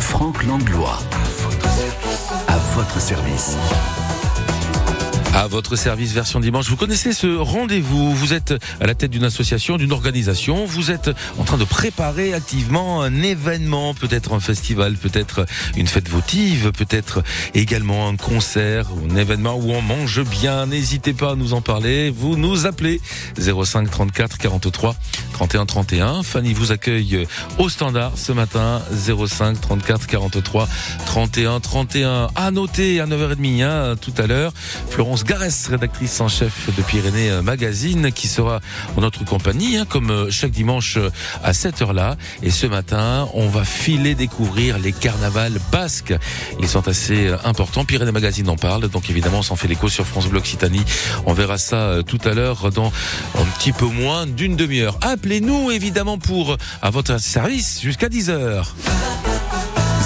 Franck Langlois. À votre service. À votre service version dimanche, vous connaissez ce rendez-vous. Vous êtes à la tête d'une association, d'une organisation. Vous êtes en train de préparer activement un événement, peut-être un festival, peut-être une fête votive, peut-être également un concert, un événement où on mange bien. N'hésitez pas à nous en parler. Vous nous appelez 05 34 43 31 31. Fanny vous accueille au standard ce matin 05 34 43 31 31. À noter à 9h30 hein, tout à l'heure, Florence Garès, rédactrice en chef de Pyrénées Magazine, qui sera en notre compagnie, hein, comme euh, chaque dimanche euh, à cette heure-là. Et ce matin, on va filer découvrir les carnavals basques. Ils sont assez euh, importants. Pyrénées Magazine en parle, donc évidemment, on s'en fait l'écho sur France Bleu Occitanie. On verra ça tout à l'heure dans un petit peu moins d'une demi-heure. Appelez-nous évidemment pour à votre service jusqu'à 10h.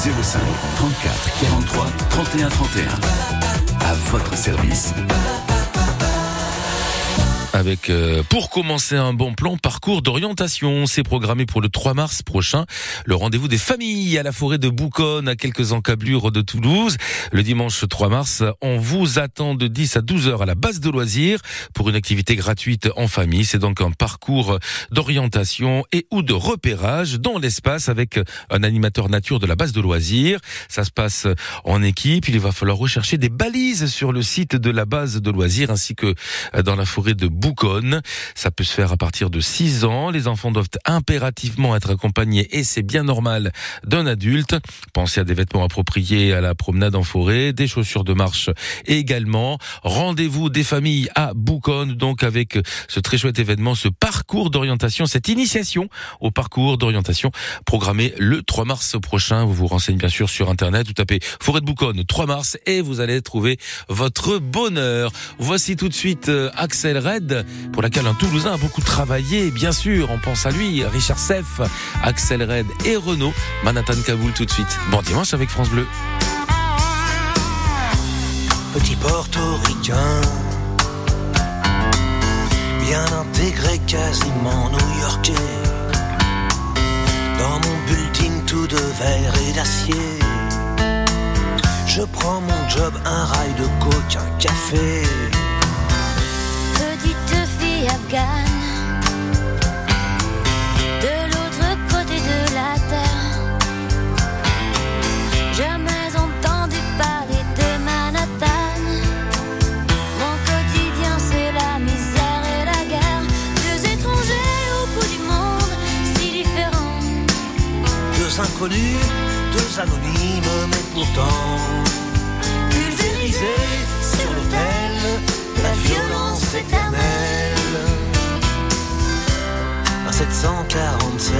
05 34 43 31 31. À votre service. Avec, euh, pour commencer un bon plan, parcours d'orientation. C'est programmé pour le 3 mars prochain. Le rendez-vous des familles à la forêt de Bouconne, à quelques encablures de Toulouse. Le dimanche 3 mars, on vous attend de 10 à 12 heures à la base de loisirs pour une activité gratuite en famille. C'est donc un parcours d'orientation et ou de repérage dans l'espace avec un animateur nature de la base de loisirs. Ça se passe en équipe. Il va falloir rechercher des balises sur le site de la base de loisirs ainsi que dans la forêt de Bouconne. Ça peut se faire à partir de 6 ans. Les enfants doivent impérativement être accompagnés et c'est bien normal d'un adulte. Pensez à des vêtements appropriés à la promenade en forêt, des chaussures de marche également. Rendez-vous des familles à Bouconne, donc avec ce très chouette événement, ce parcours d'orientation, cette initiation au parcours d'orientation programmé le 3 mars prochain. Vous vous renseignez bien sûr sur Internet, vous tapez Forêt de Bouconne 3 mars et vous allez trouver votre bonheur. Voici tout de suite euh, Axel Red pour laquelle un Toulousain a beaucoup travaillé. Bien sûr, on pense à lui, Richard Seff, Axel Red et Renault. Manhattan Kaboul tout de suite. Bon dimanche avec France Bleu. Petit portoricain, bien intégré, quasiment new-yorkais. Dans mon building tout de verre et d'acier. Je prends mon job, un rail de coke, un café. Afghane, de l'autre côté de la terre. Jamais entendu parler de Manhattan. Mon quotidien, c'est la misère et la guerre. Deux étrangers au bout du monde, si différents. Deux inconnus, deux anonymes, mais pourtant pulvérisés 1947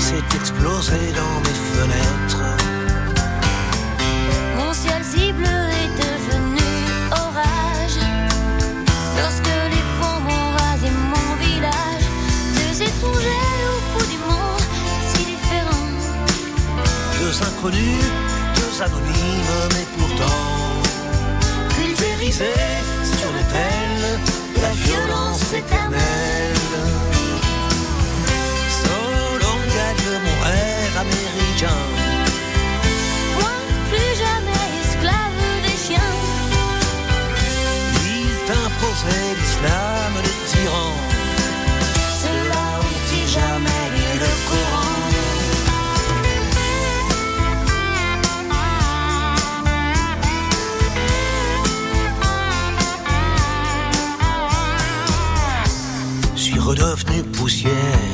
s'est explosé dans mes fenêtres. Mon ciel cible est devenu orage lorsque les ponts ont rasé mon village. Deux étrangers au bout du monde, si différents. Deux inconnus, deux anonymes, mais pourtant pulvérisés sur l'autel la violence éternelle. Américain. Moi, plus jamais esclave des chiens. Il t'imposait l'islam des tyrans. Ceux-là ont-ils jamais le Coran Je suis redevenu poussière.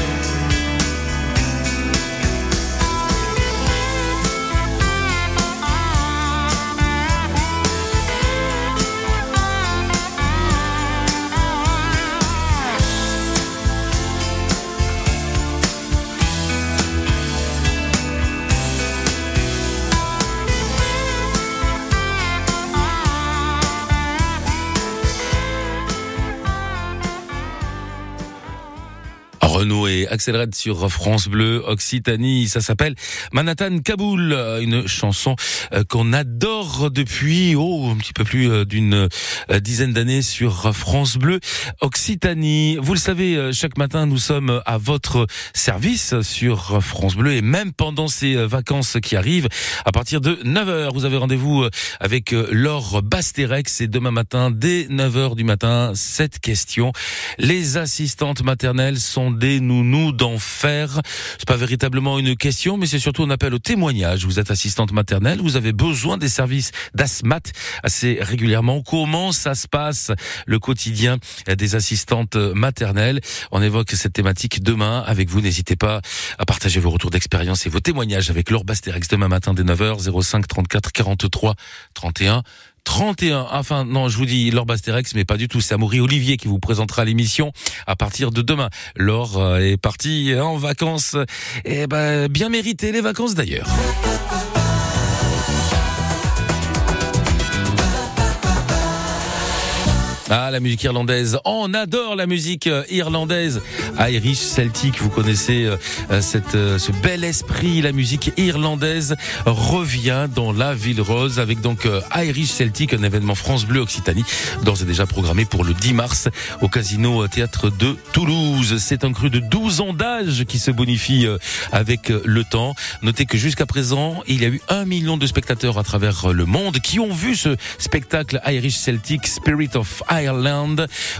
Renault et Axel Red sur France Bleu Occitanie. Ça s'appelle Manhattan Kaboul, une chanson euh, qu'on adore depuis oh un petit peu plus euh, d'une euh, dizaine d'années sur France Bleu Occitanie. Vous le savez, chaque matin nous sommes à votre service sur France Bleu et même pendant ces vacances qui arrivent, à partir de 9h, vous avez rendez-vous avec Laure Basterex et demain matin dès 9h du matin, cette question. Les assistantes maternelles sont des nounous d'enfer. C'est pas véritablement une question, mais c'est surtout un appel au témoignage. Vous êtes assistante maternelle, vous avez besoin des services d'ASMAT assez régulièrement. Comment ça se passe le quotidien des assistantes maternelles? On évoque cette thématique demain avec vous. N'hésitez pas à partager vos retours d'expérience et vos témoignages avec Laure Basterex demain matin dès 9h 05 34 43 31. 31. Enfin, non, je vous dis Laure Basterex, mais pas du tout. C'est Amaury Olivier qui vous présentera l'émission à partir de demain. Laure euh, est partie en vacances. Et eh ben, bien mérité les vacances d'ailleurs. Ah, la musique irlandaise. On adore la musique euh, irlandaise. Irish Celtic, vous connaissez euh, euh, cette, ce bel esprit. La musique irlandaise revient dans la ville rose avec donc Irish Celtic, un événement France Bleu Occitanie, d'ores et déjà programmé pour le 10 mars au Casino Théâtre de Toulouse. C'est un cru de 12 ans d'âge qui se bonifie avec le temps. Notez que jusqu'à présent, il y a eu un million de spectateurs à travers le monde qui ont vu ce spectacle Irish Celtic Spirit of Ireland.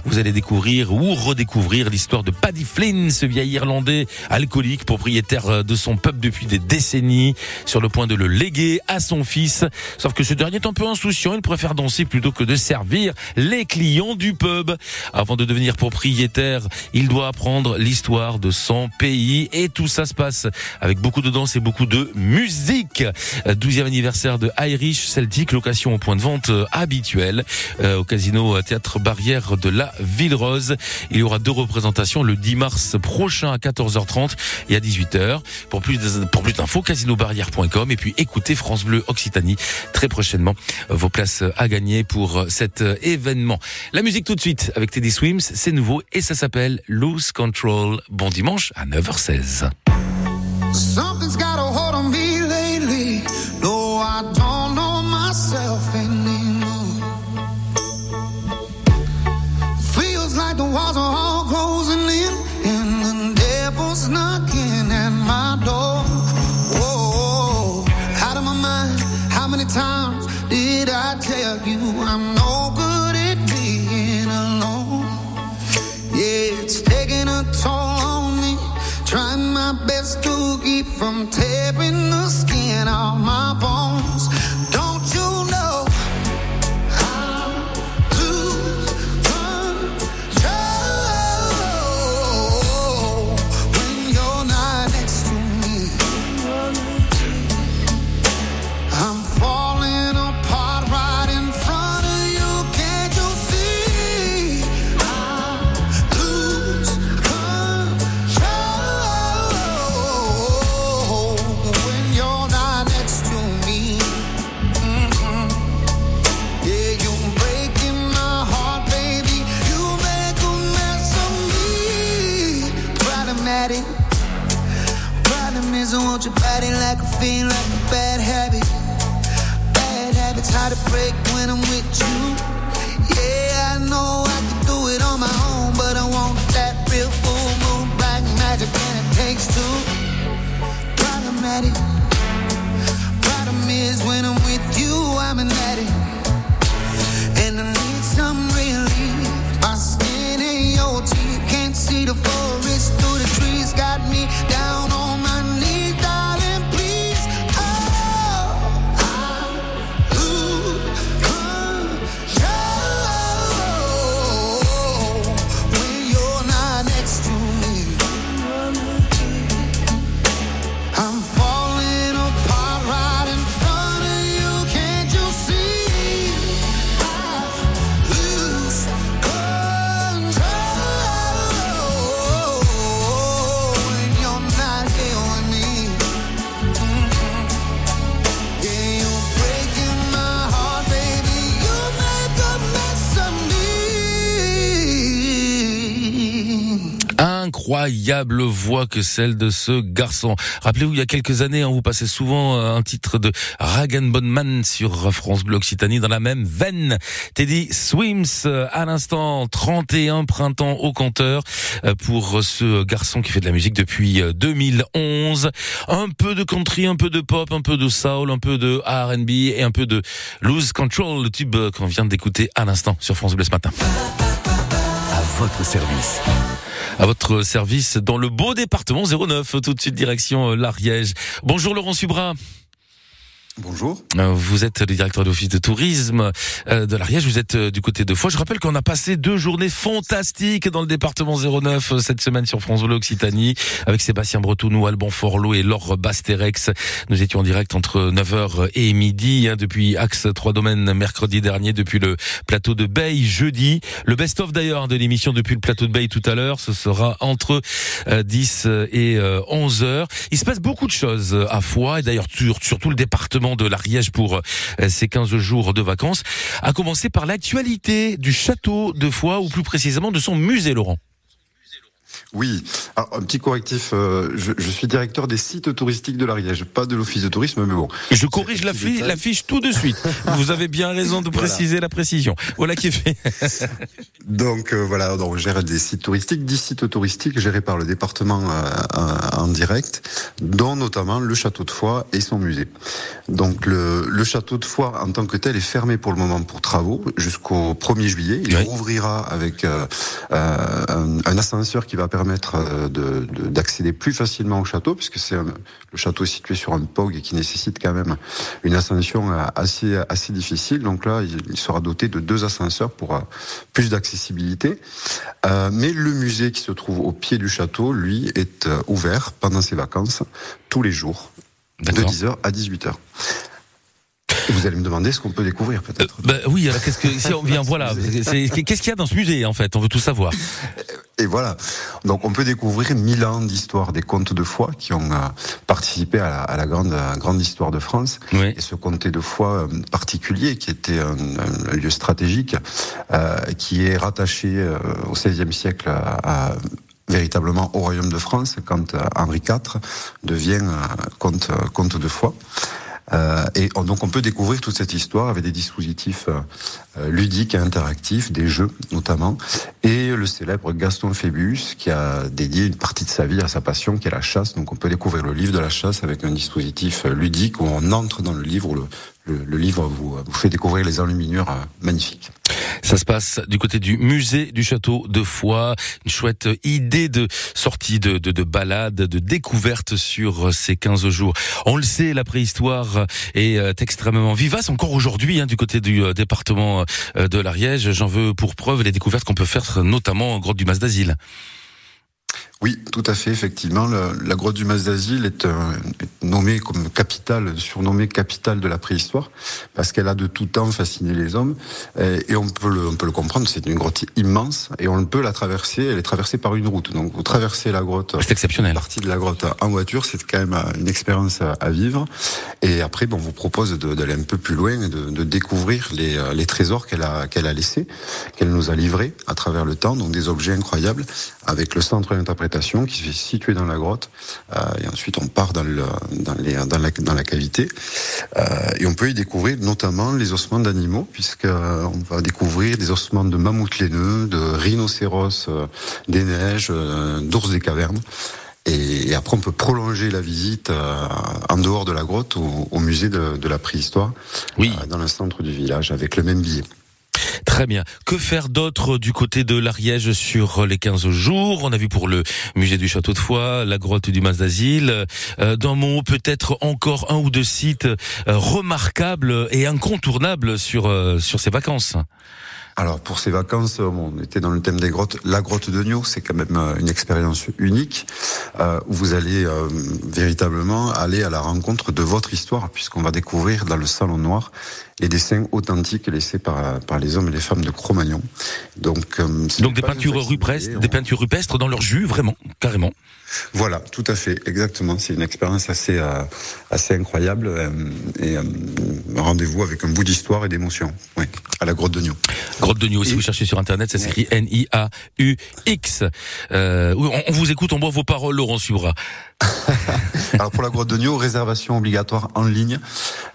Vous allez découvrir ou redécouvrir l'histoire de Paddy Flynn, ce vieil Irlandais alcoolique, propriétaire de son pub depuis des décennies, sur le point de le léguer à son fils. Sauf que ce dernier est un peu insouciant, il préfère danser plutôt que de servir les clients du pub. Avant de devenir propriétaire, il doit apprendre l'histoire de son pays et tout ça se passe avec beaucoup de danse et beaucoup de musique. 12e anniversaire de Irish Celtic, location au point de vente habituel euh, au casino Théâtre barrière de la Ville Rose. Il y aura deux représentations le 10 mars prochain à 14h30 et à 18h. Pour plus pour plus d'infos, casinobarrière.com et puis écoutez France Bleu Occitanie très prochainement. Vos places à gagner pour cet événement. La musique tout de suite avec Teddy Swims, c'est nouveau et ça s'appelle Lose Control. Bon dimanche à 9h16. Incroyable voix que celle de ce garçon. Rappelez-vous, il y a quelques années, on hein, vous passait souvent euh, un titre de Ragan Bonman sur France Bleu Occitanie dans la même veine. Teddy Swims, euh, à l'instant, 31 printemps au compteur euh, pour ce garçon qui fait de la musique depuis 2011. Un peu de country, un peu de pop, un peu de soul, un peu de R&B et un peu de Lose Control, le tube qu'on vient d'écouter à l'instant sur France Bleu ce matin. À votre service à votre service dans le beau département 09, tout de suite direction l'Ariège. Bonjour Laurent Subra. Bonjour. Euh, vous êtes le directeur d'office de tourisme euh, de l'Ariège. Vous êtes euh, du côté de Foix. Je rappelle qu'on a passé deux journées fantastiques dans le département 09 cette semaine sur France Bleu Occitanie avec Sébastien Bretounou, Alban Forlot et Laure Basterex. Nous étions en direct entre 9h et midi hein, depuis Axe 3 Domaines mercredi dernier, depuis le plateau de Bay jeudi. Le best-of d'ailleurs de l'émission depuis le plateau de Bay tout à l'heure, ce sera entre 10 et 11 h Il se passe beaucoup de choses à Foix et d'ailleurs sur tout le département de l'Ariège pour euh, ces 15 jours de vacances, à commencer par l'actualité du château de Foix, ou plus précisément de son musée, Laurent. Oui, alors un petit correctif, euh, je, je, suis directeur des sites touristiques de l'Ariège, pas de l'office de tourisme, mais bon. Je corrige la fiche, la fiche tout de suite. Vous avez bien raison de préciser la précision. Voilà qui est fait. donc euh, voilà, donc, je gère des sites touristiques, 10 sites touristiques gérés par le département euh, en direct, dont notamment le château de Foix et son musée. Donc le, le, château de Foix en tant que tel est fermé pour le moment pour travaux jusqu'au 1er juillet. Il rouvrira avec un, un ascenseur qui va permettre euh, d'accéder plus facilement au château, puisque c'est le château est situé sur un POG et qui nécessite quand même une ascension euh, assez, assez difficile. Donc là, il, sera doté de deux ascenseurs pour euh, plus d'accessibilité. mais le musée qui se trouve au pied du château, lui, est ouvert pendant ses vacances tous les jours, de 10h à 18h. Vous allez me demander ce qu'on peut découvrir peut-être. bah oui, alors qu'est-ce que si on vient voilà, qu'est-ce qu'il y a dans ce musée en fait? On veut tout savoir. Et voilà. Donc on peut découvrir mille ans d'histoire des contes de foi qui ont euh, participé à la, grande grande histoire de France. Et ce comté de foi euh, particulier qui était un, lieu stratégique, euh, qui est rattaché au XVIe siècle à, véritablement au royaume de France quand Henri IV devient comte, comte de foi. Euh, et donc on peut découvrir toute cette histoire avec des dispositifs euh, ludiques et interactifs, des jeux notamment, et le célèbre Gaston Phébus qui a dédié une partie de sa vie à sa passion qui est la chasse. Donc on peut découvrir le livre de la chasse avec un dispositif ludique où on entre dans le livre, où le, le, livre vous, vous, fait découvrir les enluminures euh, magnifiques. Ça se passe du côté du musée du château de Foix. Une chouette idée de sortie de, de, de balade, de découverte sur ces 15 jours. On le sait, la préhistoire est euh, extrêmement vivace encore aujourd'hui hein, du côté du euh, département de l'Ariège. J'en veux pour preuve les découvertes qu'on peut faire notamment en grotte du Mas d'Asile. Oui, tout à fait, effectivement. la grotte du Mas d'Asile est, euh, nommée comme capitale, surnommée capitale de la préhistoire, parce qu'elle a de tout temps fasciné les hommes. Et, on, peut le, on peut le comprendre, c'est une grotte immense, et on peut la traverser, elle est traversée par une route. Donc vous traversez la grotte, c'est exceptionnel. partie de la grotte en voiture, c'est quand même une expérience à, vivre. Et après, bon, on vous propose d'aller un peu plus loin et de, de découvrir les, euh, les trésors qu'elle a, qu'elle a laissés, qu'elle nous a livrés à travers le temps, donc des objets incroyables, avec le centre d'interprétation qui est situé dans la grotte. Euh, et ensuite, on part dans, le, dans, les, dans, la, dans la cavité. Euh, et on peut y découvrir notamment les ossements d'animaux, puisqu'on euh, va découvrir des ossements de mammouths laineux, de rhinocéros des neiges, d'ours des cavernes. Et, après, on peut prolonger la visite en dehors de la grotte au, musée de, de, la préhistoire, oui. dans le centre du village, avec le même billet. Très bien. Que faire d'autre du côté de l'Ariège sur les 15 jours? On a vu pour le musée du Château de Foix, la grotte du Mas d'Asile. Euh, dans mon peut-être encore un ou deux sites euh, remarquables et incontournables sur, euh, sur ces vacances. Alors pour ces vacances, on était dans le thème des grottes. La grotte de Nio, c'est quand même une expérience unique. où vous allez euh, véritablement aller à la rencontre de votre histoire, puisqu'on va découvrir dans le salon noir les dessins authentiques laissés par, par les hommes et les femmes de Cro-Magnon. Donc, euh, Donc des peintures rupestres, des peintures rupestres dans leur jus, vraiment, carrément. Voilà, tout à fait, exactement. C'est une expérience assez euh, assez incroyable euh, et euh, rendez-vous avec un bout d'histoire et d'émotion. Oui, à la Grotte de Nio. Grotte de Nio. Si vous cherchez sur internet, ça s'écrit N I A U X. Euh, on, on, vous écoute, on boit vos paroles, Laurent Subra. Alors pour la Grotte de Nio, réservation obligatoire en ligne.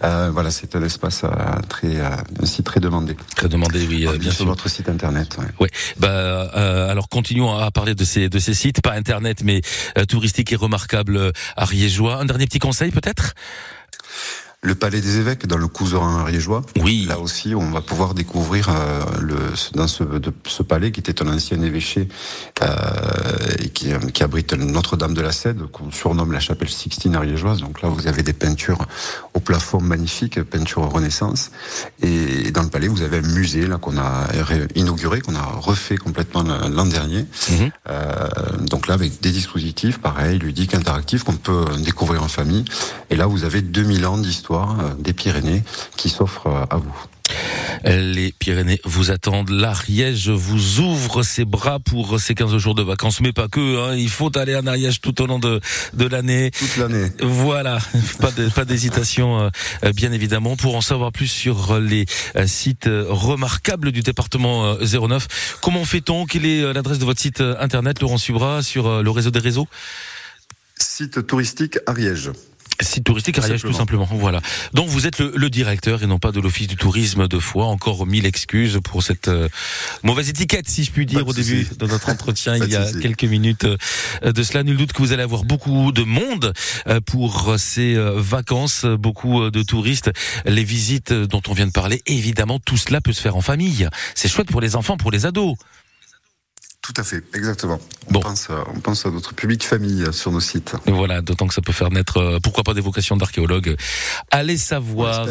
Euh, voilà, c'est un espace très un site très demandé. Très demandé, oui, bien sur sûr. votre site internet. Ouais. ouais. Bah alors continuons à parler de ces de ces sites, pas internet, mais euh, touristique et remarquable ariégeois. Un dernier petit conseil peut-être? Le Palais des Évêques dans le Couserin ariégeois. Oui. Là aussi, on va pouvoir découvrir euh, le, dans ce, de, ce palais qui était un ancien évêché euh, et qui, qui abrite Notre-Dame de la Cède, qu'on surnomme la chapelle Sixtine ariégeoise. Donc là, vous avez des peintures au plafond magnifiques, peintures Renaissance. Et dans le palais, vous avez un musée là qu'on a inauguré, qu'on a refait complètement l'an dernier. Mmh. Euh, donc là, avec des dispositifs, pareil, ludiques, interactifs, qu'on peut découvrir en famille. Et là, vous avez 2000 ans d'histoire euh, des Pyrénées qui s'offre euh, à vous. Les Pyrénées vous attendent. L'Ariège vous ouvre ses bras pour ces 15 jours de vacances, mais pas que. Hein. Il faut aller en Ariège tout au long de, de l'année. Toute l'année. Voilà, pas d'hésitation, euh, bien évidemment. Pour en savoir plus sur les sites remarquables du département 09, comment fait-on? Quelle est l'adresse de votre site internet, Laurent Subra, sur le réseau des réseaux? Site touristique Ariège. Site touristique Ariège tout simplement. Voilà. Donc vous êtes le, le directeur et non pas de l'office du tourisme de Foix. Encore mille excuses pour cette euh, mauvaise étiquette, si je puis dire, au début de notre entretien il y a quelques minutes euh, de cela. Nul doute que vous allez avoir beaucoup de monde euh, pour ces vacances, beaucoup de touristes, les visites dont on vient de parler. Évidemment, tout cela peut se faire en famille. C'est chouette pour les enfants, pour les ados. Tout à fait, exactement. On, bon. pense, on pense à notre public famille sur nos sites. Et voilà, d'autant que ça peut faire naître, pourquoi pas des vocations d'archéologue. Allez savoir.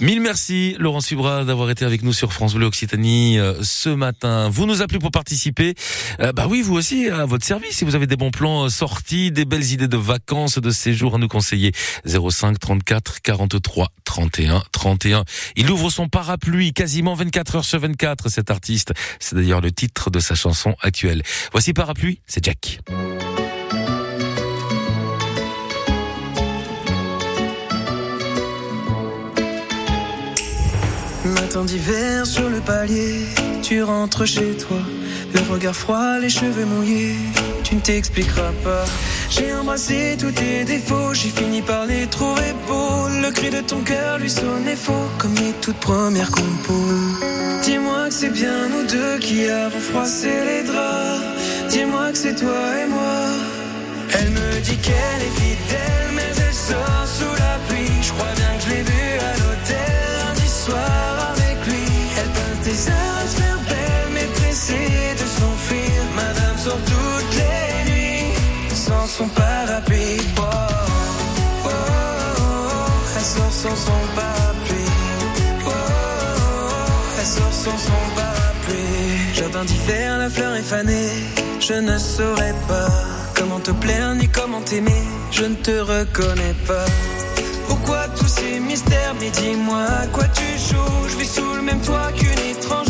Mille merci, Laurent Subra, d'avoir été avec nous sur France Bleu Occitanie ce matin. Vous nous appelez pour participer. Euh, bah oui, vous aussi, à votre service. Si vous avez des bons plans sortis, des belles idées de vacances, de séjours à nous conseiller. 05 34 43 31 31. Il ouvre son parapluie quasiment 24 heures sur 24, cet artiste. C'est d'ailleurs le titre de sa chanson actuelle. Voici Parapluie, c'est Jack. Matin d'hiver sur le palier, tu rentres chez toi, le regard froid, les cheveux mouillés, tu ne t'expliqueras pas. J'ai embrassé tous tes défauts, j'ai fini par les trouver beaux. Le cri de ton cœur lui sonnait faux, comme les toutes premières compos. Dis-moi que c'est bien nous deux qui avons froissé les draps. Dis-moi que c'est toi et moi. Elle me dit qu'elle est fidèle, mais elle sort sous la pluie. Je crois bien que je l'ai vue à l'hôtel lundi soir avec lui. Elle peint tes pressée de s'enfuir. Madame sort toutes les nuits sans son parapluie. Oh, oh, oh, oh. Elle sort sans son parapluie. Oh, oh, oh. Elle sort sans son parapluie. Jardin d'hiver, la fleur est fanée. Je ne saurais pas comment te plaire ni comment t'aimer. Je ne te reconnais pas. Pourquoi tous ces mystères? Mais dis-moi à quoi tu joues? Je vis sous le même toit qu'une étrangère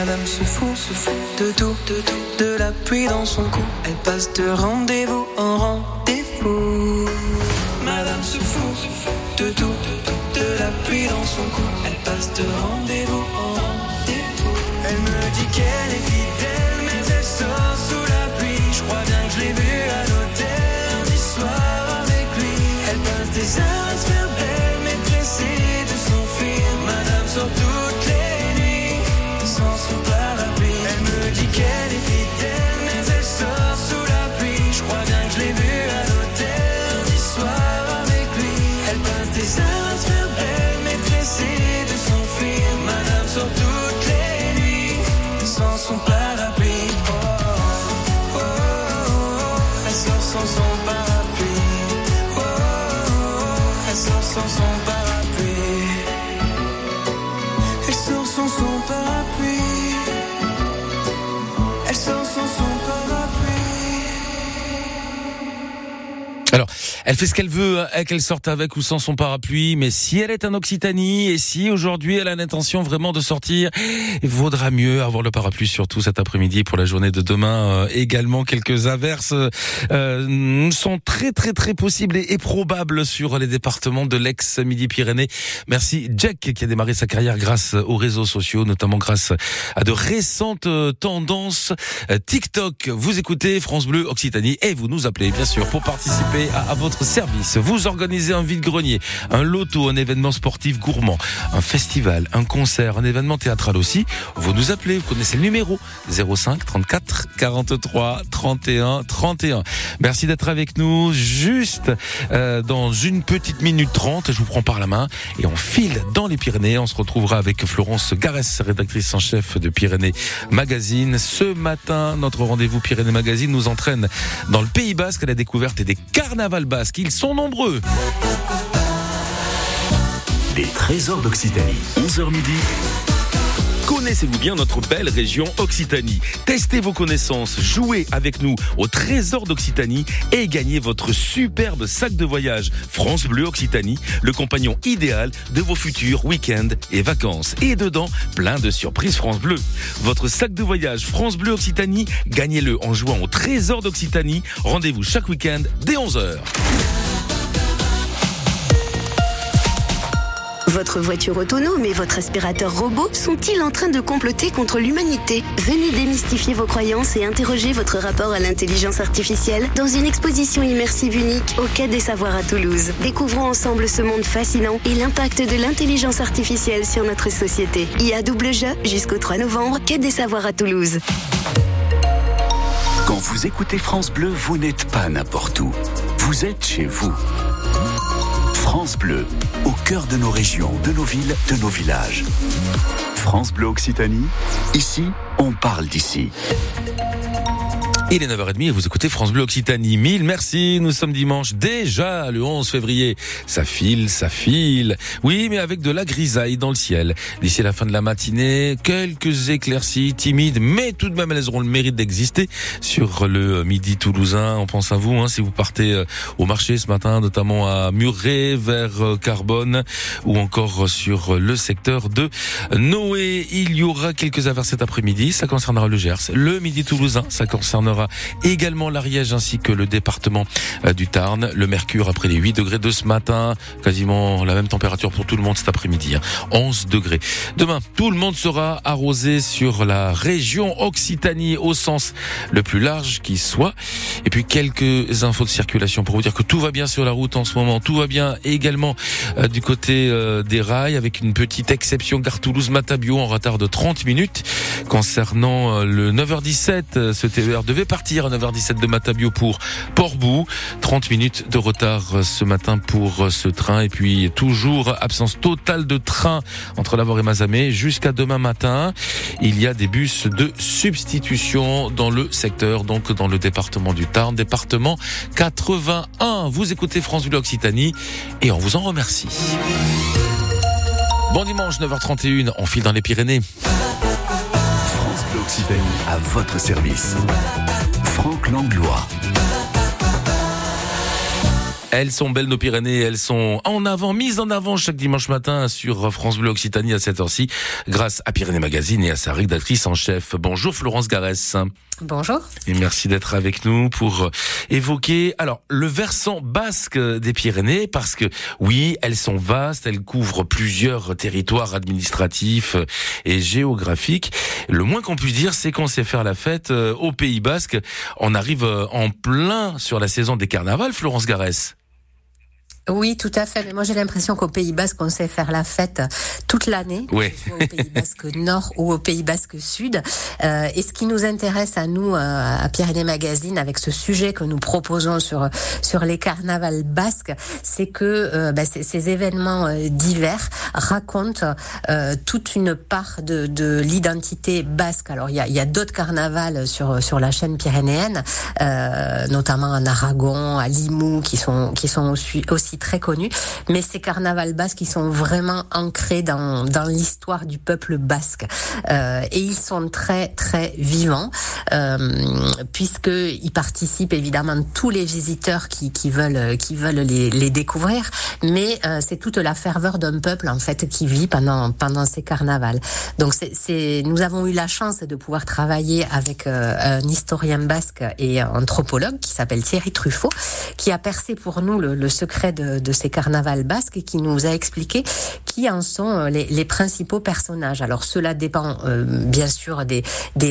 Madame se fout, se fout de tout, de tout, de la pluie dans son cou. Elle passe de rendez-vous en rendez-vous. Madame se fout, se fout de tout, de tout, de la pluie dans son cou. Elle passe de rendez-vous elle fait ce qu'elle veut, hein, qu'elle sorte avec ou sans son parapluie, mais si elle est en Occitanie et si aujourd'hui elle a l'intention vraiment de sortir, il vaudra mieux avoir le parapluie surtout cet après-midi pour la journée de demain. Euh, également, quelques averses euh, sont très très très possibles et, probables sur les départements de l'ex-Midi-Pyrénées. Merci Jack qui a démarré sa carrière grâce aux réseaux sociaux, notamment grâce à de récentes euh, tendances euh, TikTok. Vous écoutez France Bleu Occitanie et vous nous appelez bien sûr pour participer à, à votre service. Vous organisez un vide-grenier, un loto, un événement sportif gourmand, un festival, un concert, un événement théâtral aussi. Vous nous appelez, vous connaissez le numéro 05 34 43 31 31. Merci d'être avec nous. Juste euh, dans une petite minute 30, je vous prends par la main et on file dans les Pyrénées. On se retrouvera avec Florence Garès, rédactrice en chef de Pyrénées Magazine. Ce matin, notre rendez-vous Pyrénées Magazine nous entraîne dans le Pays Basque à la découverte des carnavals basques. Ils sont nombreux. Les trésors d'Occitanie. 11h midi. Connaissez-vous bien notre belle région Occitanie? Testez vos connaissances, jouez avec nous au Trésor d'Occitanie et gagnez votre superbe sac de voyage France Bleu Occitanie, le compagnon idéal de vos futurs week-ends et vacances. Et dedans, plein de surprises France Bleu. Votre sac de voyage France Bleu Occitanie, gagnez-le en jouant au Trésor d'Occitanie. Rendez-vous chaque week-end dès 11h. Votre voiture autonome et votre aspirateur robot sont-ils en train de comploter contre l'humanité? Venez démystifier vos croyances et interroger votre rapport à l'intelligence artificielle dans une exposition immersive unique au Quai des Savoirs à Toulouse. Découvrons ensemble ce monde fascinant et l'impact de l'intelligence artificielle sur notre société. Il y a double jeu jusqu'au 3 novembre, Quai des Savoirs à Toulouse. Quand vous écoutez France Bleu, vous n'êtes pas n'importe où. Vous êtes chez vous. France Bleu, au cœur de nos régions, de nos villes, de nos villages. France Bleu Occitanie, ici, on parle d'ici. Il est 9h30 et vous écoutez France Bleu Occitanie. Mille merci, nous sommes dimanche déjà le 11 février. Ça file, ça file. Oui, mais avec de la grisaille dans le ciel. D'ici la fin de la matinée, quelques éclaircies timides, mais tout de même elles auront le mérite d'exister sur le midi toulousain. On pense à vous hein, si vous partez euh, au marché ce matin, notamment à Muret, vers euh, Carbone ou encore sur le secteur de Noé. Il y aura quelques averses cet après-midi. Ça concernera le Gers. Le midi toulousain, ça concernera également l'Ariège ainsi que le département euh, du Tarn. Le mercure après les 8 degrés de ce matin, quasiment la même température pour tout le monde cet après-midi, hein. 11 degrés. Demain, tout le monde sera arrosé sur la région Occitanie au sens le plus large qui soit. Et puis quelques infos de circulation pour vous dire que tout va bien sur la route en ce moment. Tout va bien également euh, du côté euh, des rails avec une petite exception gare Toulouse-Matabio en retard de 30 minutes. Concernant euh, le 9h17, euh, ce TER devait partir à 9h17 de Matabio pour Portbou. 30 minutes de retard euh, ce matin pour euh, ce train. Et puis toujours absence totale de train entre Lavore et Mazamet jusqu'à demain matin. Il y a des bus de substitution dans le secteur, donc dans le département du Tarn, département 81. Vous écoutez France Bleu Occitanie et on vous en remercie. Bon dimanche 9h31, on file dans les Pyrénées. France Bleu Occitanie, à votre service. Elles sont belles nos Pyrénées, elles sont en avant, mises en avant chaque dimanche matin sur France Bleu Occitanie à cette heure-ci, grâce à Pyrénées Magazine et à sa rédactrice en chef. Bonjour Florence Garès. Bonjour. Et merci d'être avec nous pour euh, évoquer alors le versant basque des Pyrénées parce que oui, elles sont vastes, elles couvrent plusieurs territoires administratifs euh, et géographiques. Le moins qu'on puisse dire, c'est qu'on sait faire la fête euh, au Pays Basque. On arrive en plein sur la saison des carnavals, Florence Garès. Oui, tout à fait. Mais moi, j'ai l'impression qu'au Pays Basque, on sait faire la fête toute l'année, Oui. soit au Pays Basque Nord ou au Pays Basque Sud. Euh, et ce qui nous intéresse à nous, euh, à Pyrénées Magazine, avec ce sujet que nous proposons sur sur les carnavals basques, c'est que euh, bah, ces, événements euh, divers racontent euh, toute une part de, de l'identité basque. Alors, il y a, y a d'autres carnavals sur sur la chaîne pyrénéenne, euh, notamment en Aragon, à Limoux, qui sont qui sont aussi, très connus. Mais ces carnavals basques, qui sont vraiment ancrés dans l'histoire du peuple basque, Euh, et ils sont très très vivants, euh, puisque ils participent évidemment tous les visiteurs qui veulent qui veulent les découvrir. Mais euh, c'est toute la ferveur d'un peuple en fait qui vit pendant pendant ces carnavals. Donc c'est nous avons eu la chance de pouvoir travailler avec euh, un historien basque et anthropologue qui s'appelle Thierry Truffaut, qui a percé pour nous le, le secret de, de ces carnavals basques et qui nous a expliqué qui en sont euh, les, principaux personnages. Alors cela dépend euh, bien sûr des,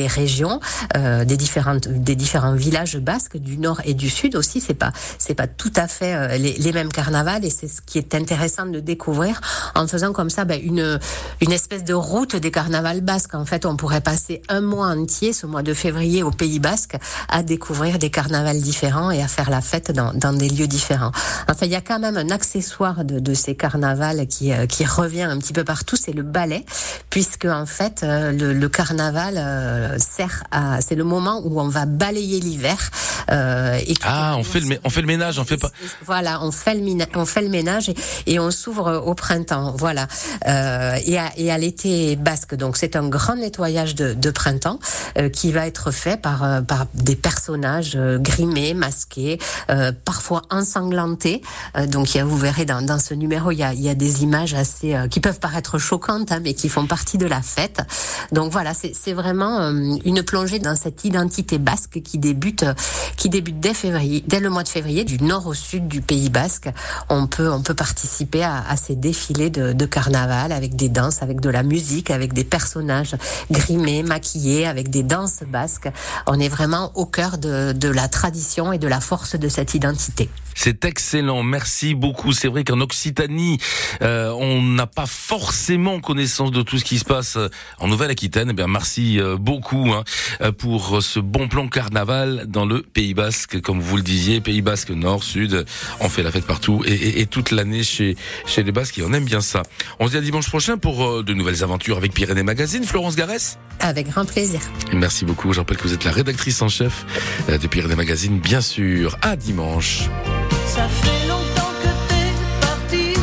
régions, euh, des différentes des différents villages basques du nord et du sud aussi. C'est pas c'est pas tout à fait les, mêmes carnavals et c'est ce qui est intéressant de découvrir en faisant comme ça ben, une une espèce de route des carnavals basques. En fait, on pourrait passer un mois entier, ce mois de février au Pays Basque, à découvrir des carnavals différents et à faire la fête dans, dans des lieux différents. Enfin, il y a quand même un accessoire de, de ces carnavals qui, euh, qui revient un petit peu partout, c'est le ballet, puisque en fait, euh, le, le carnaval euh, sert à, c'est le moment où on va balayer l'hiver. euh, et Ah, on fait le, on fait le ménage, on fait pas. voilà, on fait le, on fait le ménage et, et on s'ouvre au printemps. Voilà. Euh, et à, et à l'été basque. Donc c'est un grand nettoyage de, de printemps euh, qui va être fait par, par des personnages grimés, masqués, parfois ensanglantés. Donc il y a, vous verrez dans, dans ce numéro, il y a, il y a des images assez euh, qui peuvent paraître choquantes, hein, mais qui font partie de la fête. Donc voilà, c'est c'est vraiment euh, une plongée dans cette identité basque qui débute, euh, qui débute dès février, dès le mois de février, du nord au sud du Pays Basque. On peut, on peut participer à, à ces défilés de, de carnaval avec des danses, avec de la musique, avec des personnages grimés, maquillés, avec des danses basques. On est vraiment au cœur de, de la tradition et de la force de cette identité. C'est excellent, merci beaucoup. C'est vrai qu'en Occitanie, euh, on n'a pas forcément connaissance de tout ce qui se passe euh, en Nouvelle-Aquitaine. Eh bien, merci euh, beaucoup hein, pour ce bon plan carnaval dans le Pays Basque, comme vous le disiez, Pays Basque Nord, Sud. On fait la fête partout et, et- et toute l'année chez chez les Basques. Et on aime bien ça. On se dit à dimanche prochain pour de nouvelles aventures avec Pyrénées Magazine. Florence Garès. Avec grand plaisir. Merci beaucoup. Je rappelle que vous êtes la rédactrice en chef de Pyrénées Magazine, bien sûr. À dimanche. Ça fait longtemps que t'es parti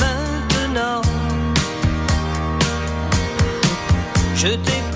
maintenant. Je t'écoute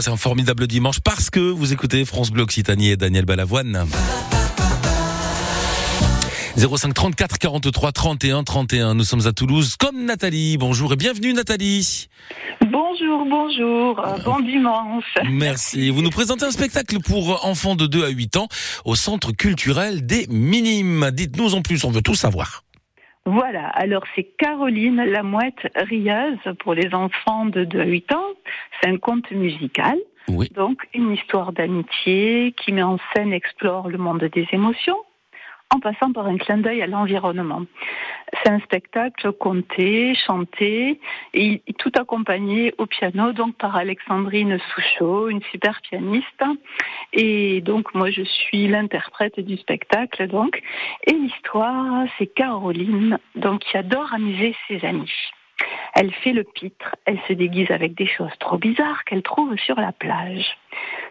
passez un formidable dimanche parce que vous écoutez France Bleu Occitanie et Daniel Balavoine. 05 34 43 31 31. Nous sommes à Toulouse comme Nathalie. Bonjour et bienvenue Nathalie. Bonjour, bonjour, euh, bon dimanche. Merci. Vous nous présentez un spectacle pour enfants de 2 à 8 ans au Centre culturel des Minimes. Dites-nous en plus, on veut tout savoir. Voilà, alors c'est Caroline la mouette rieuse pour les enfants de 2 à 8 ans. C'est un conte musical. Oui. Donc une histoire d'amitié qui met en scène, explore le monde des émotions en passant par un clin d'œil à l'environnement. C'est un spectacle conté, chanté et tout accompagné au piano donc par Alexandrine Souchot, une super pianiste. Et donc moi je suis l'interprète du spectacle donc. Et l'histoire c'est Caroline donc qui adore amuser ses amis. Elle fait le pitre, elle se déguise avec des choses trop bizarres qu'elle trouve sur la plage.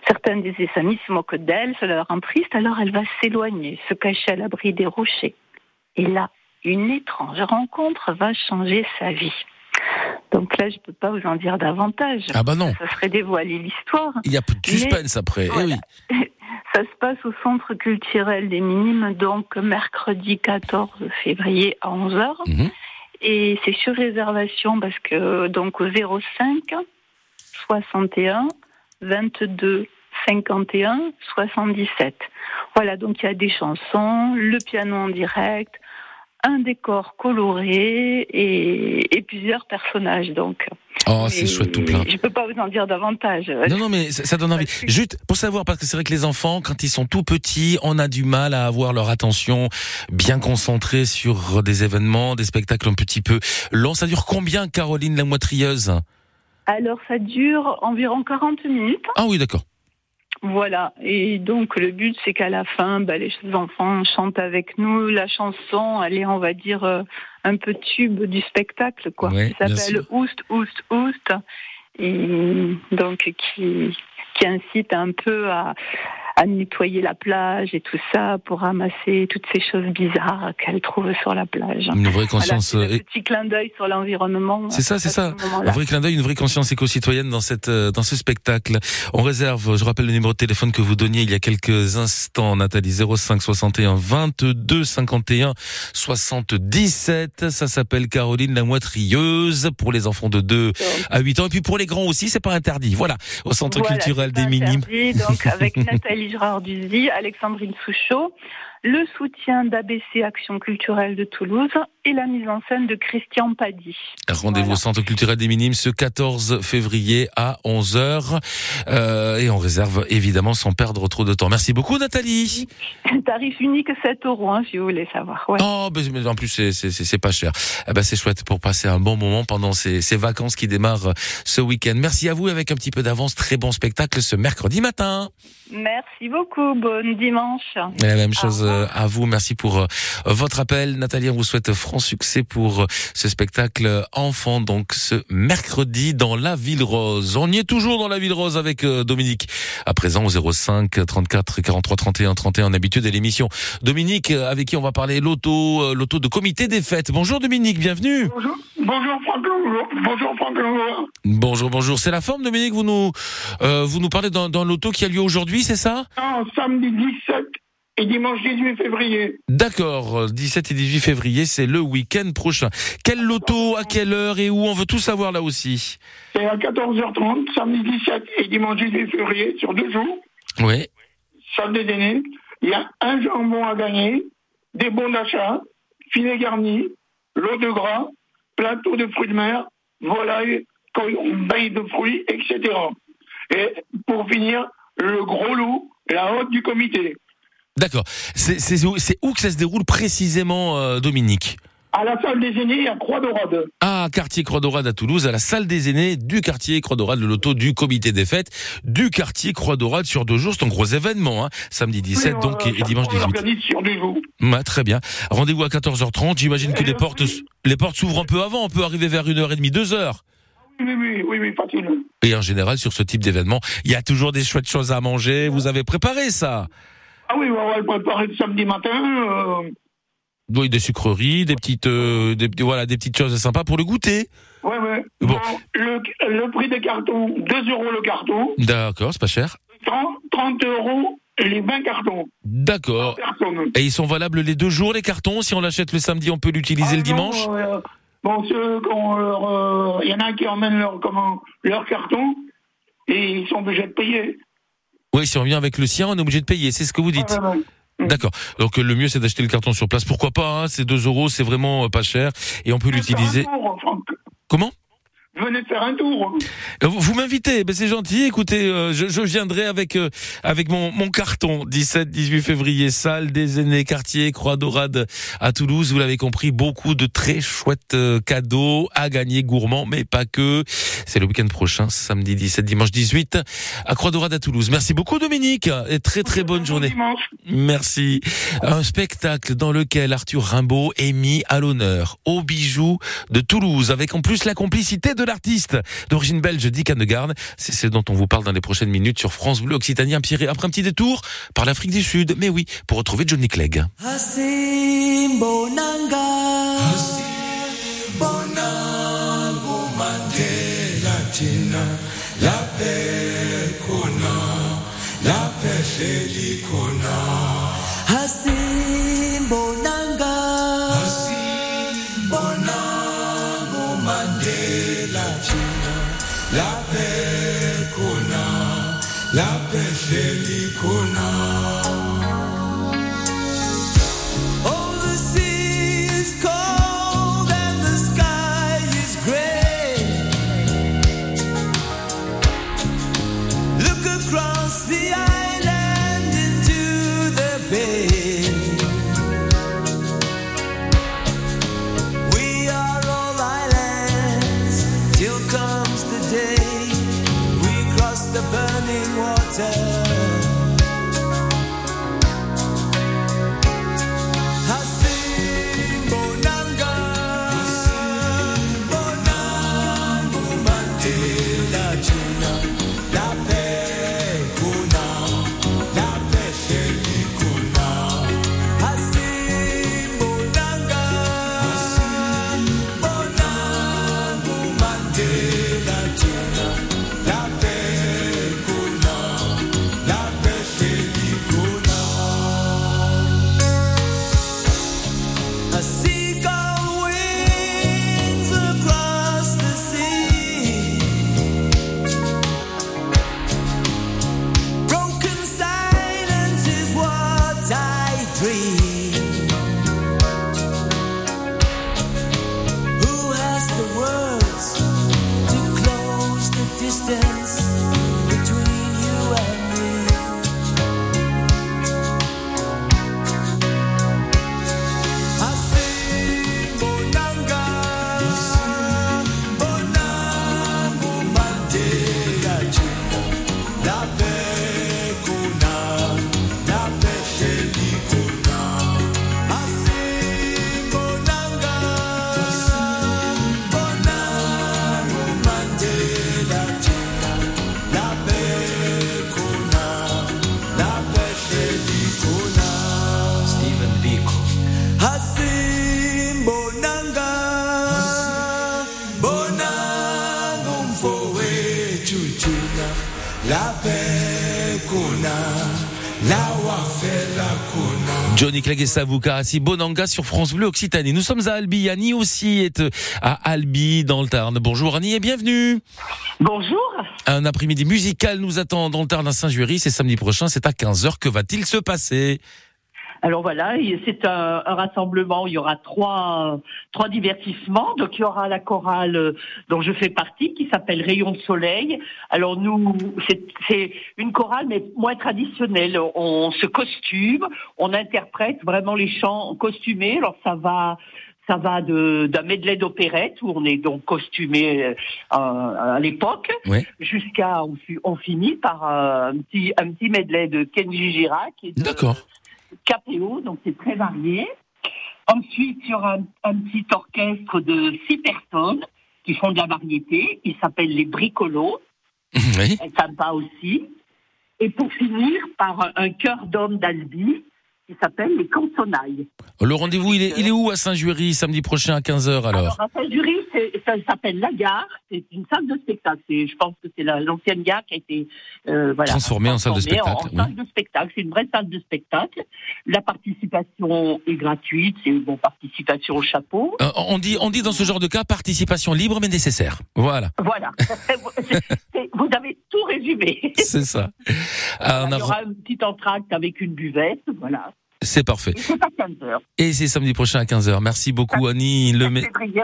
Certains de ses amis se moquent d'elle, cela la rend triste, alors elle va s'éloigner, se cacher à l'abri des rochers. Et là, une étrange rencontre va changer sa vie. Donc là, je ne peux pas vous en dire davantage. Ah bah non. Ça serait dévoiler l'histoire. Il y a peu de suspense après. Eh Voilà. oui. Ça se passe au Centre culturel des Minimes, donc mercredi 14 février à 11h. Mhm. Et c'est sur réservation parce que donc au 05 61 22 51 77. Voilà, donc il y a des chansons, le piano en direct, un décor coloré et, et plusieurs personnages. Donc, Oh, c'est Et chouette tout plein. Je peux pas vous en dire davantage. Non, non, mais ça, ça donne envie. Juste pour savoir, parce que c'est vrai que les enfants, quand ils sont tout petits, on a du mal à avoir leur attention bien concentrée sur des événements, des spectacles un petit peu longs. Ça dure combien, Caroline la moitrieuse? Alors ça dure environ 40 minutes. Ah oui, d'accord. Voilà. Et donc le but c'est qu'à la fin, bah, les enfants chantent avec nous la chanson. Elle est, on va dire, euh, un peu tube du spectacle, quoi. Ouais, qui s'appelle Oust, Oust, Oust. Et donc qui qui incite un peu à à nettoyer la plage et tout ça pour ramasser toutes ces choses bizarres qu'elle trouve sur la plage. Une vraie conscience. Voilà, c'est euh, petit clin d'œil sur l'environnement. C'est ça, c'est à ça. Un vrai clin d'œil, une vraie conscience éco-citoyenne dans cette euh, dans ce spectacle. On réserve, je rappelle le numéro de téléphone que vous donniez il y a quelques instants, Nathalie 05 61 22 51 77. Ça s'appelle Caroline la moitrieuse pour les enfants de 2 à 8 ans et puis pour les grands aussi, c'est pas interdit. Voilà, au centre Voilà, culturel c'est des Minimes. interdit, Donc avec Nathalie Girard-Duzy, Alexandrine Souchot, le soutien d'ABC Action culturelle de Toulouse et la mise en scène de Christian Paddy. Rendez-vous Voilà. au centre culturel des Minimes ce 14 février à 11h euh, et on réserve évidemment sans perdre trop de temps. Merci beaucoup Nathalie. Tarif unique 7 euros, hein, si vous voulez savoir. Ouais. Oh, mais en plus c'est pas cher. Eh ben c'est chouette pour passer un bon moment pendant ces, ces vacances qui démarrent ce week-end. Merci à vous avec un petit peu d'avance. Très bon spectacle ce mercredi matin. Merci beaucoup, bon dimanche. Et la même chose. À vous. Merci pour euh, votre appel. Nathalie, on vous souhaite franc succès pour euh, ce spectacle enfant, donc ce mercredi dans la Ville Rose. On y est toujours dans la Ville Rose avec euh, Dominique. À présent au 05 34 43 31 31 habitude de l'émission. Dominique, avec qui on va parler euh, loto de comité des fêtes. Bonjour Dominique, bienvenue. Bonjour, bonjour. Bonjour. Bonjour, bonjour. C'est la forme Dominique, vous nous euh, vous nous parlez d'un d'un loto qui a lieu aujourd'hui, c'est ça? Non, samedi 17 et dimanche 18 février. D'accord, euh, 17 et 18 février, c'est le week-end prochain. Quel loto, à quelle heure et où On veut tout savoir là aussi. C'est à 14h30, samedi 17 et dimanche 18 février, sur deux jours. Oui. Salle des. Il y a un jambon à gagner, des bons d'achat, filet garni, l'eau de gras, plateau de fruits de mer, volaille, baille de fruits, etc. Et pour finir, le gros loup, la haute du comité. D'accord. C'est où, que ça se déroule précisément, euh, Dominique À la salle des aînés, à Croix-Dorade. Ah, quartier Croix-Dorade à Toulouse, à la salle des aînés du quartier Croix-Dorade, le loto du comité des fêtes du quartier Croix-Dorade sur deux jours. C'est un gros événement, hein. Samedi 17 Oui, donc euh, et, dimanche fois, on 18. l'organise sur deux jours. Très bien. Rendez-vous à 14h30. J'imagine que les le portes, les portes s'ouvrent un peu avant. On peut arriver vers 1h30, 2h. Oui, oui, oui, oui, facile. Et en général, sur ce type d'événement, il y a toujours des chouettes choses à manger. Vous avez préparé ça? Ah oui, on va le préparer le samedi matin. euh, Oui, des sucreries, des petites, euh, des, voilà, des petites choses sympas pour le goûter. Ouais, ouais. Bon, le, le prix des cartons, 2 euros le carton, D'accord, c'est pas cher. 30, 30 euros les 20 cartons. D'accord. Et ils sont valables les deux jours, les cartons? Si on l'achète le samedi, on peut l'utiliser le Ah non, dimanche? euh, bon, ceux qu'on leur, euh, il y en a qui emmènent leur, comment, leur carton et ils sont obligés de payer. Oui, si on vient avec le sien, on est obligé de payer, c'est ce que vous dites. Ouais, ouais, ouais. D'accord. Donc euh, le mieux, c'est d'acheter le carton sur place. Pourquoi pas hein, C'est 2 euros, c'est vraiment euh, pas cher. Et on peut l'utiliser... Comment? Venez faire un tour. Euh, Vous, m'invitez, ben c'est gentil. Écoutez, euh, je, je viendrai avec euh, avec mon, mon carton. 17-18 février, salle des aînés, quartier Croix d'Orade à Toulouse. Vous l'avez compris, beaucoup de très chouettes cadeaux à gagner, gourmands, mais pas que. C'est le week-end prochain, samedi 17, dimanche 18, à Croix d'Orade à Toulouse. Merci beaucoup Dominique et très très bonne journée. Merci. Un spectacle dans lequel Arthur Rimbaud est mis à l'honneur au bijou de Toulouse, avec en plus la complicité de l'artiste d'origine belge Dick Annegarn. C'est ce dont on vous parle dans les prochaines minutes sur France Bleu Occitanie. Après un petit détour par l'Afrique du Sud, mais oui, pour retrouver Johnny Clegg. Day we crossed the burning water. Johnny Clegg et Savouka, si Bonanga sur France Bleu Occitanie. Nous sommes à Albi. Annie aussi est euh, à Albi dans le Tarn. Bonjour Annie et bienvenue. Bonjour. Un après-midi musical nous attend dans le Tarn à Saint-Jury. C'est samedi prochain, c'est à 15h. Que va-t-il se passer? Alors voilà, c'est un, un rassemblement. Il y aura trois, trois divertissements. Donc il y aura la chorale euh, dont je fais partie, qui s'appelle Rayon de Soleil. Alors nous, c'est- une chorale mais moins traditionnelle. On se costume, on interprète vraiment les chants costumés. Alors ça va. Ça va de- d'un medley d'opérette où on est donc costumé euh, à, à l'époque, Ouais. jusqu'à on, on finit par euh, un petit un petit medley de Kenji Girac et de, D'accord. KPO, donc c'est très varié. Ensuite, il y aura un, un petit orchestre de six personnes qui font de la variété, qui s'appelle les Bricolos, Oui. c'est sympa aussi. Et pour finir, par un, un chœur d'hommes d'Albi, qui s'appelle les Cansonailles. Le rendez-vous, il est, il est où à Saint-Jury, samedi prochain à 15h alors? Alors, à Saint-Jury, ça s'appelle La Gare. C'est une salle de spectacle. Je pense que c'est la- l'ancienne gare qui a été euh, voilà, Transformée en salle de spectacle, En, oui. salle de spectacle. C'est une vraie salle de spectacle. La participation est gratuite. C'est une bon, participation au chapeau. Euh, on, dit, on dit dans ce genre de cas participation libre mais nécessaire. Voilà, Voilà. Vous avez tout résumé. c'est ça. Ah, on Il y aura un petit entracte avec une buvette. Voilà. C'est parfait. Et c'est à 15h. Et c'est samedi prochain à 15h. Merci beaucoup Annie. Le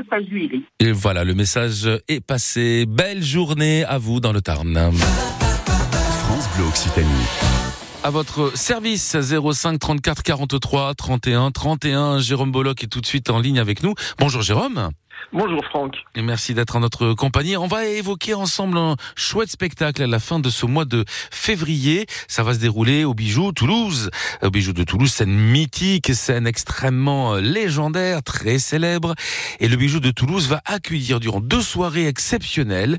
Saint-Jury. Et voilà, le message est passé. Belle journée à vous dans le Tarn. France Bleu Occitanie. À votre service 05 34 43 31 31. Jérôme Bollock est tout de suite en ligne avec nous. Bonjour Jérôme. Bonjour Franck. Et merci d'être en notre compagnie. On va évoquer ensemble un chouette spectacle à la fin de ce mois de février. Ça va se dérouler au Bijou Toulouse. Au Bijou de Toulouse, scène mythique, scène extrêmement légendaire, très célèbre. Et le Bijou de Toulouse va accueillir durant deux soirées exceptionnelles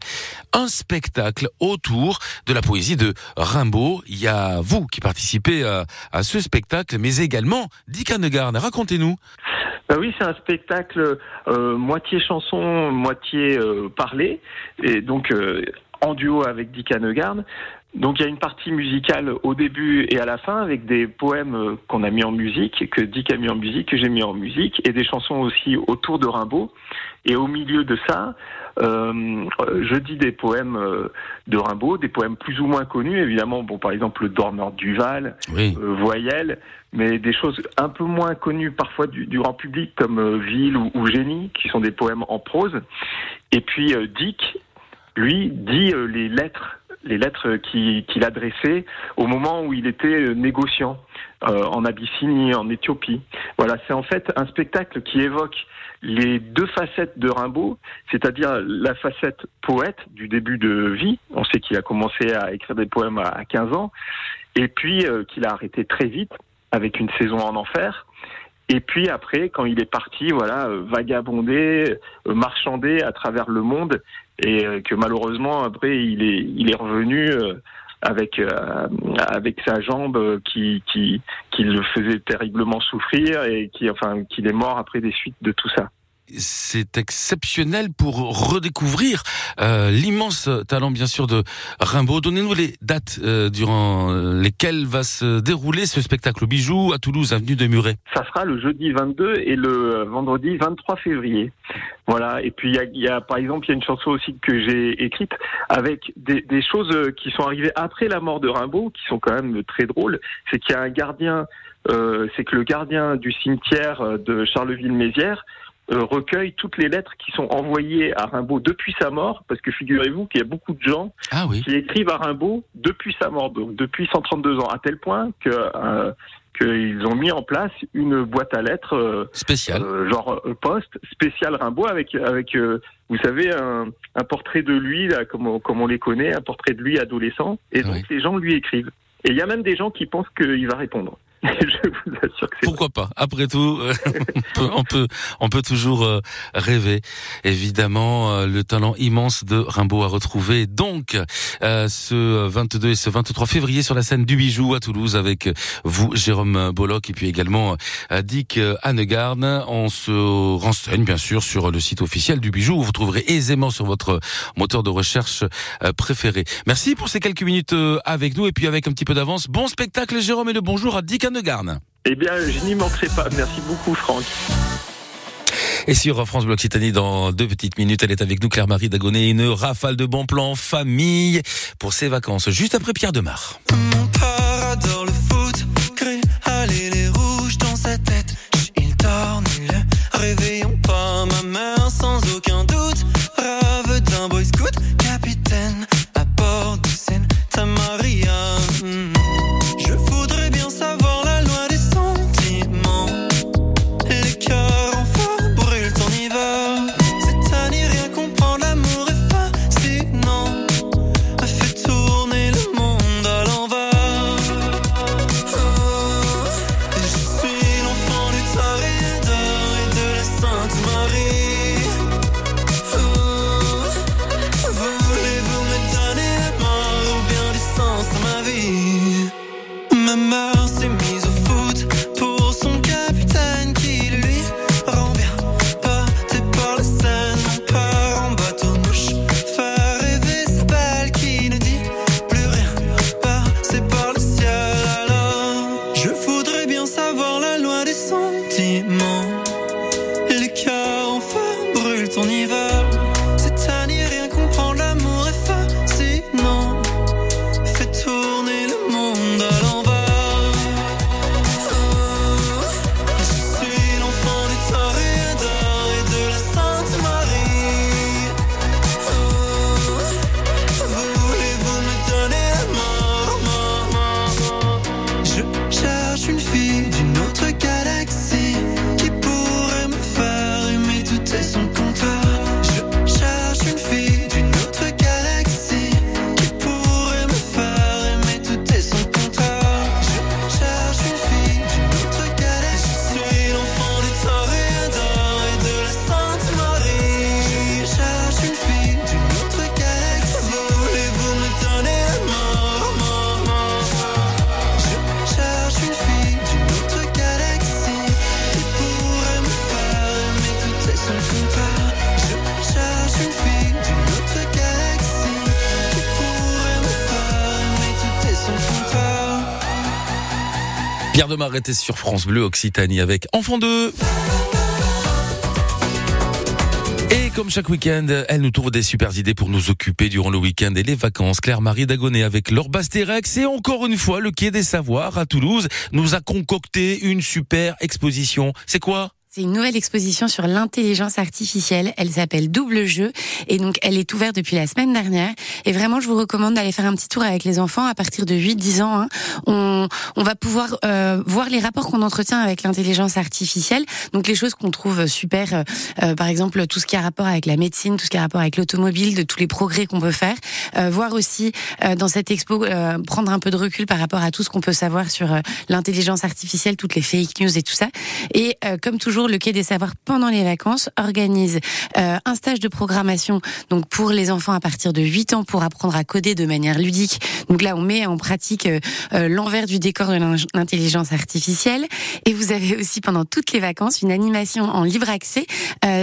un spectacle autour de la poésie de Rimbaud. Il y a vous qui participez à, à ce spectacle, mais également Dick Hanegarn. Racontez-nous. Bah oui, c'est un spectacle euh, moitié chanson, moitié euh, parlé, et donc euh, en duo avec Dick Hanegarn. Donc il y a une partie musicale au début et à la fin avec des poèmes euh, qu'on a mis en musique, que Dick a mis en musique, que j'ai mis en musique, et des chansons aussi autour de Rimbaud. Et au milieu de ça, euh, je dis des poèmes de Rimbaud, des poèmes plus ou moins connus, évidemment. Bon, par exemple, le Dormeur du Val, Oui. euh, Voyelle, mais des choses un peu moins connues parfois du, grand public comme euh, Ville ou, Génie, qui sont des poèmes en prose. Et puis euh, Dick, lui, dit euh, les lettres, les lettres qui- qu'il adressait au moment où il était négociant en Abyssinie, en Éthiopie. Voilà, c'est en fait un spectacle qui évoque les deux facettes de Rimbaud, c'est-à-dire la facette poète du début de vie. On sait qu'il a commencé à écrire des poèmes à à 15 ans, et puis qu'il a arrêté très vite avec une saison en enfer. Et puis après, quand il est parti, voilà, euh, vagabonder, euh, marchander à travers le monde, et euh, que malheureusement après il est il est revenu avec avec sa jambe qui qui qui le faisait terriblement souffrir et qui enfin qu'il est mort après des suites de tout ça. C'est exceptionnel pour redécouvrir euh, l'immense talent bien sûr de Rimbaud. Donnez-nous les dates euh, durant lesquelles va se dérouler ce spectacle au Bijou à Toulouse, avenue de Muret. Ça sera le jeudi 22 et le vendredi 23 février. Voilà. Et puis il y a, par exemple il y a une chanson aussi que j'ai écrite avec des, choses qui sont arrivées après la mort de Rimbaud, qui sont quand même très drôles. C'est qu'il y a un gardien, euh, c'est que le gardien du cimetière de Charleville-Mézières euh, recueille toutes les lettres qui sont envoyées à Rimbaud depuis sa mort, parce que figurez-vous qu'il y a beaucoup de gens Ah oui. qui écrivent à Rimbaud depuis sa mort, donc depuis 132 ans, à tel point que euh, qu'ils ont mis en place une boîte à lettres euh, spéciale, genre euh, poste spécial Rimbaud avec avec euh, vous savez un, un portrait de lui là, comme on, comme on les connaît, un portrait de lui adolescent, et donc les gens lui écrivent. Et il y a même des gens qui pensent qu'il va répondre. Je vous assure que c'est Pourquoi pas Après tout, euh, on, peut, on peut on peut toujours euh, rêver. Évidemment, euh, le talent immense de Rimbaud à retrouver. Donc, ce 22 et ce 23 février sur la scène du Bijou à Toulouse avec vous, Jérôme Bollock, et puis également Dick Hanegarn. On se renseigne bien sûr sur le site officiel du Bijou. Vous trouverez aisément sur votre moteur de recherche préféré. Merci pour ces quelques minutes avec nous et puis avec un petit peu d'avance. Bon spectacle, Jérôme, et le bonjour à Dick Eh bien, je n'y manquerai pas. Merci beaucoup, Franck. Et sur France Bleu Occitanie, dans deux petites minutes, elle est avec nous, Claire-Marie Dagonet, une rafale de bons plans famille pour ses vacances, juste après Pierre Demar. Mon père Sur France Bleu Occitanie avec Enfant 2. Et comme chaque week-end, elle nous trouve des super idées pour nous occuper durant le week-end et les vacances. Claire-Marie Dagonet avec Laure Bastérex et encore une fois, le Quai des Savoirs à Toulouse nous a concocté une super exposition. C'est quoi? C'est une nouvelle exposition sur l'intelligence artificielle. Elle s'appelle Double Jeu et donc elle est ouverte depuis la semaine dernière. Et vraiment, je vous recommande d'aller faire un petit tour avec les enfants à partir de 8-10 ans. hein. On, va pouvoir euh, voir les rapports qu'on entretient avec l'intelligence artificielle. Donc les choses qu'on trouve super, euh, euh, par exemple tout ce qui a rapport avec la médecine, tout ce qui a rapport avec l'automobile, de tous les progrès qu'on peut faire. Voir aussi dans cette expo prendre un peu de recul par rapport à tout ce qu'on peut savoir sur l'intelligence artificielle, toutes les fake news et tout ça. Et comme toujours, le Quai des Savoirs pendant les vacances organise euh, un stage de programmation donc pour les enfants à partir de 8 ans pour apprendre à coder de manière ludique. Donc là, on met en pratique euh, euh, l'envers du décor de l'in- l'intelligence artificielle. Et vous avez aussi pendant toutes les vacances une animation en libre accès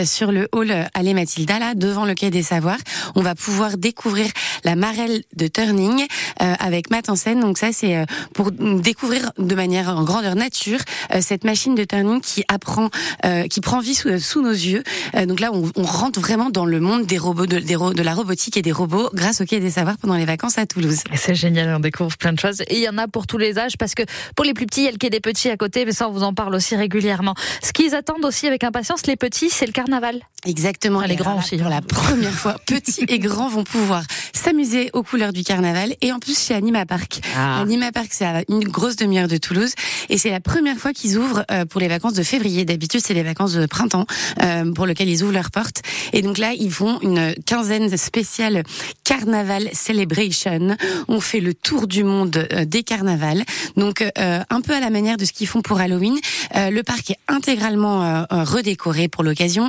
sur le hall Allée Mathilda, là, devant le Quai des Savoirs. On va pouvoir découvrir la marelle de Turning avec Matt en scène. Donc ça, c'est pour découvrir de manière en grandeur nature cette machine de Turning qui apprend, euh, qui prend vie sous, sous nos yeux. Euh, donc là, on, on rentre vraiment dans le monde des robots, de, des ro- de la robotique et des robots grâce au Quai des Savoirs pendant les vacances à Toulouse. C'est génial, on découvre plein de choses. Et il y en a pour tous les âges, parce que pour les plus petits, il y a le quai des petits à côté, mais ça, on vous en parle aussi régulièrement. Ce qu'ils attendent aussi avec impatience, les petits, c'est le carnaval. Exactement. Les grands aussi. Pour la première fois, petits et grands vont pouvoir s'amuser aux couleurs du carnaval et en plus chez Anima Park. Ah. Anima Park, c'est à une grosse demi-heure de Toulouse et c'est la première fois qu'ils ouvrent euh, pour les vacances de février. D'habitude, c'est les vacances de printemps euh, pour lesquelles ils ouvrent leurs portes. Et donc là, ils font une quinzaine spéciale Carnaval Celebration. On fait le tour du monde euh, des carnavals. Donc euh, un peu à la manière de ce qu'ils font pour Halloween. Le parc est intégralement redécoré pour l'occasion.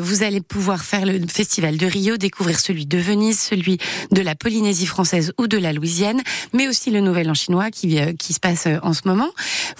Vous allez pouvoir faire le festival de Rio, découvrir celui de Venise, celui de la Polynésie française ou de la Louisiane, mais aussi le Nouvel An chinois qui, se passe en ce moment.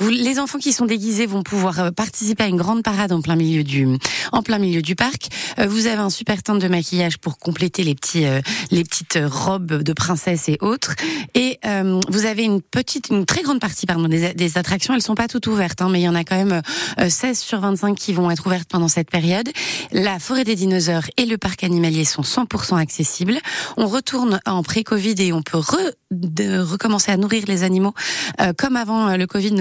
Les enfants qui sont déguisés vont pouvoir participer à une grande parade en plein milieu du, en plein milieu du parc. Euh, vous avez un super stand de maquillage pour compléter les petits, euh, les petites robes de princesse et autres. Et euh, vous avez une petite, une très grande partie, pardon, des, des attractions. Elles sont pas toutes ouvertes, hein, mais il y en a quand même euh, 16 sur 25 qui vont être ouvertes pendant cette période. La forêt des dinosaures et le parc animalier sont 100% accessibles. On retourne en pré-Covid et on peut re- de recommencer à nourrir les animaux euh, comme avant euh, le Covid.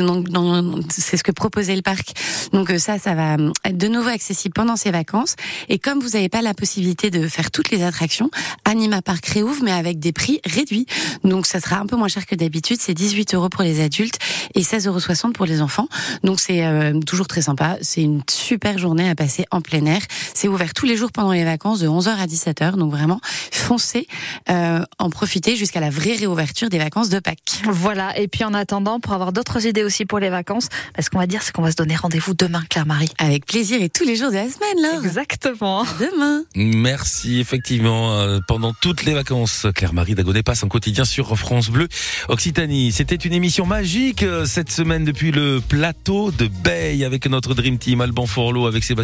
C'est ce que proposait le parc. Donc euh, ça, ça va euh, être de nouveau accessible pendant ces vacances. Et comme vous n'avez pas la possibilité de faire toutes les attractions, Anima Park réouvre, mais avec des prix réduits. Donc ça sera un peu moins cher que d'habitude. C'est 18 euros pour les adultes et 16,60 euros pour les enfants. Donc c'est euh, toujours très sympa. C'est une super journée à passer en plein air. C'est ouvert tous les jours pendant les vacances de 11h à 17h. Donc vraiment, foncez, euh, en profiter jusqu'à la vraie réouverture des vacances de Pâques. Voilà. Et puis en attendant, pour avoir d'autres idées aussi pour les vacances, bah, ce qu'on va dire, c'est qu'on va se donner rendez-vous demain, Claire-Marie. Avec plaisir et tous les jours de la semaine, là. Exactement. Demain. Merci, effectivement, euh, pendant toutes les vacances. Claire-Marie Dagonet passe en quotidien sur France Bleu Occitanie. C'était une émission magique euh, cette semaine depuis le plateau de Bay avec notre Dream Team, Alban Forlot, avec Sébastien